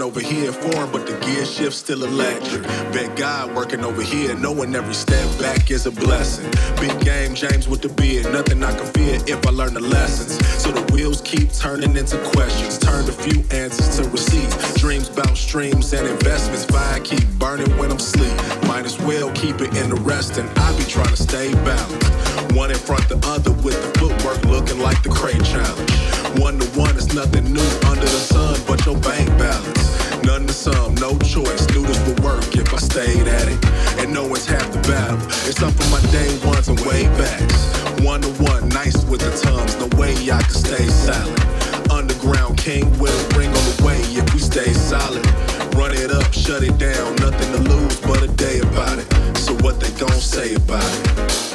working over here foreign, but the gear shift still electric. Bet God working over here, knowing every step back is a blessing. Big game, James with the beard. Nothing I can fear if I learn the lessons. So the wheels keep turning into questions. Turned a few answers to receipts. Dreams about streams and investments. Fire keep burning when I'm asleep. Might as well keep it interesting. I be trying to stay balanced. One in front the other with the footwork looking like the crate challenge. One to one is nothing new under the sun but your bank balance. None to some, no choice. Knew this would work if I stayed at it. And no one's half the battle. It's up for my day ones and way backs. One to one, nice with the tongues. No way I can stay silent. Underground king a ring on the way if we stay solid. Run it up, shut it down. Nothing to lose but a day about it. So what they gon' say about it?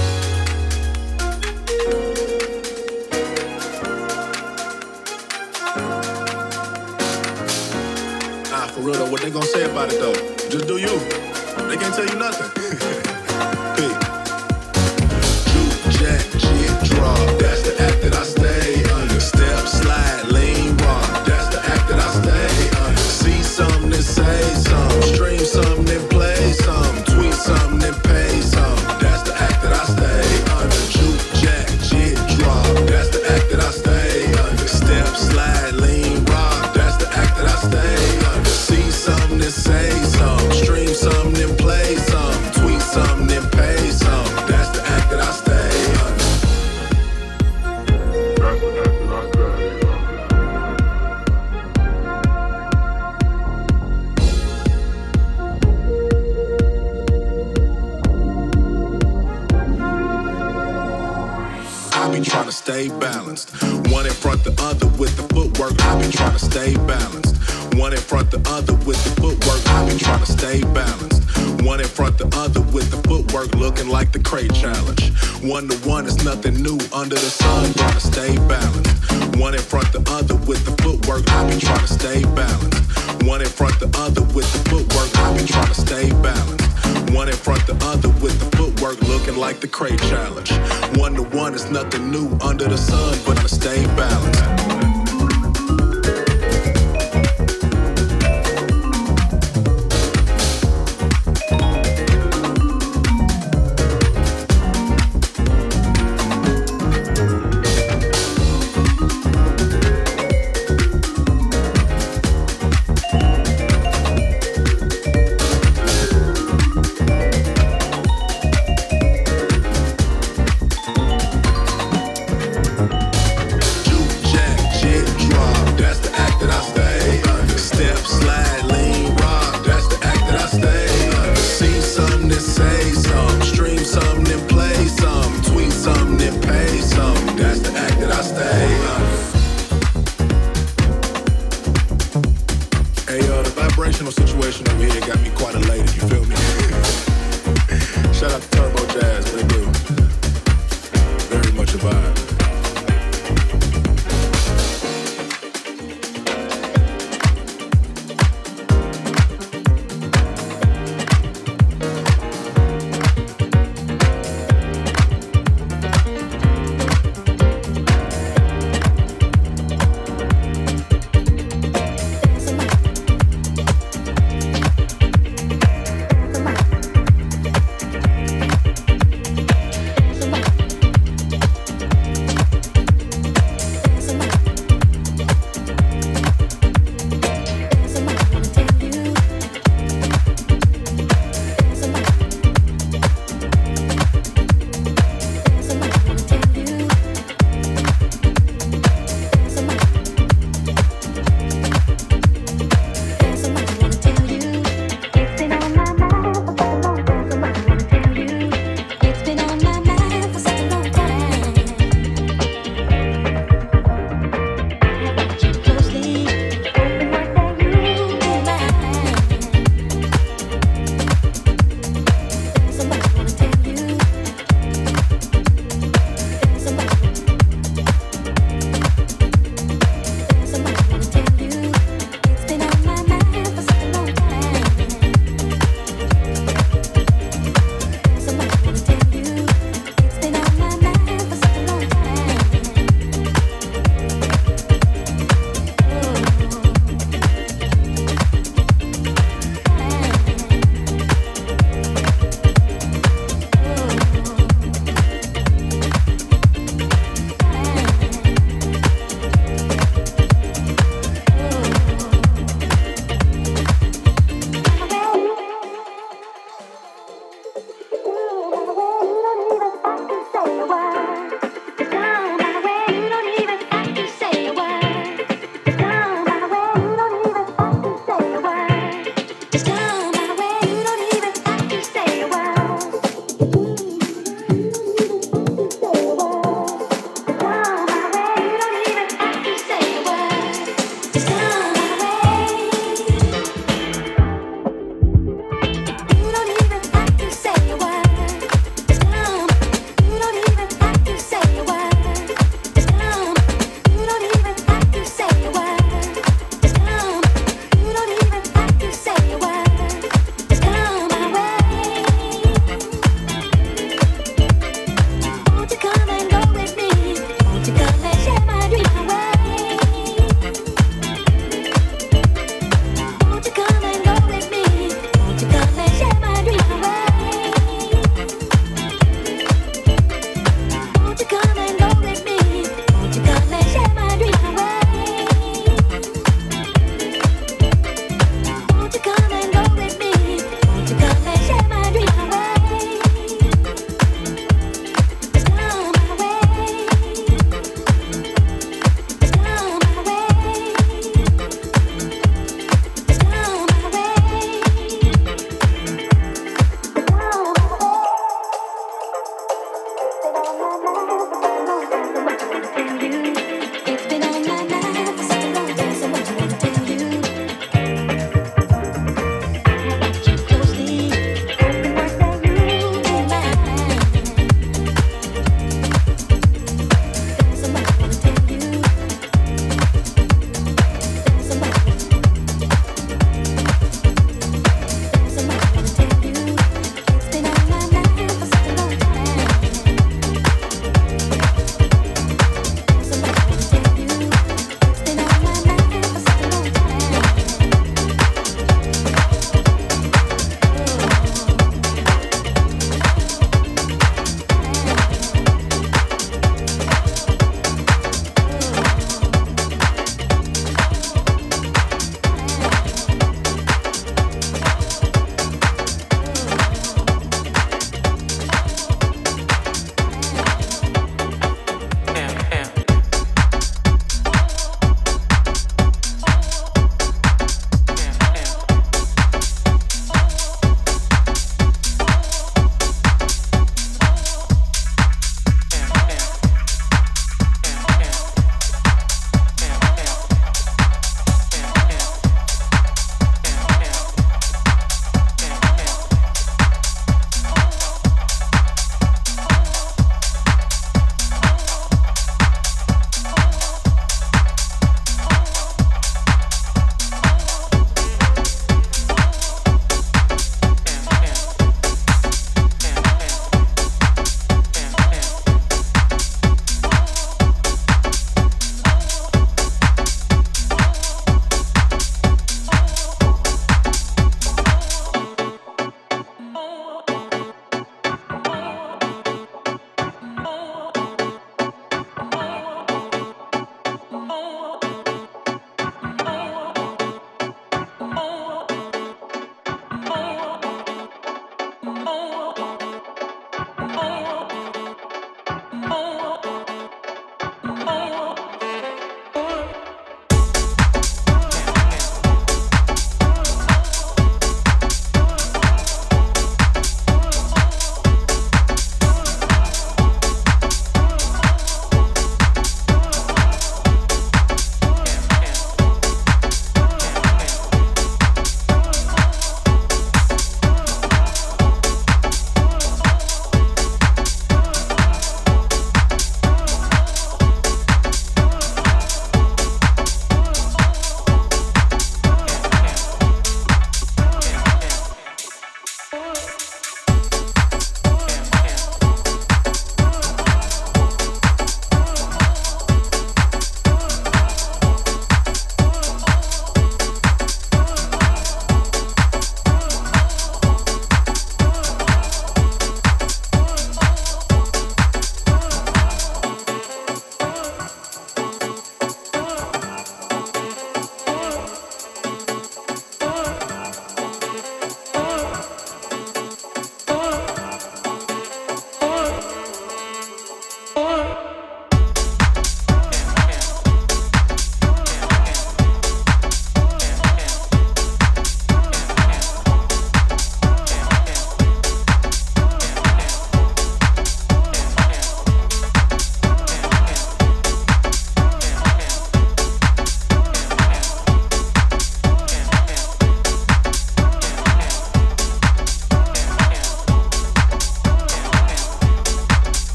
They gonna say about it though? Just do you. They can't tell you nothing.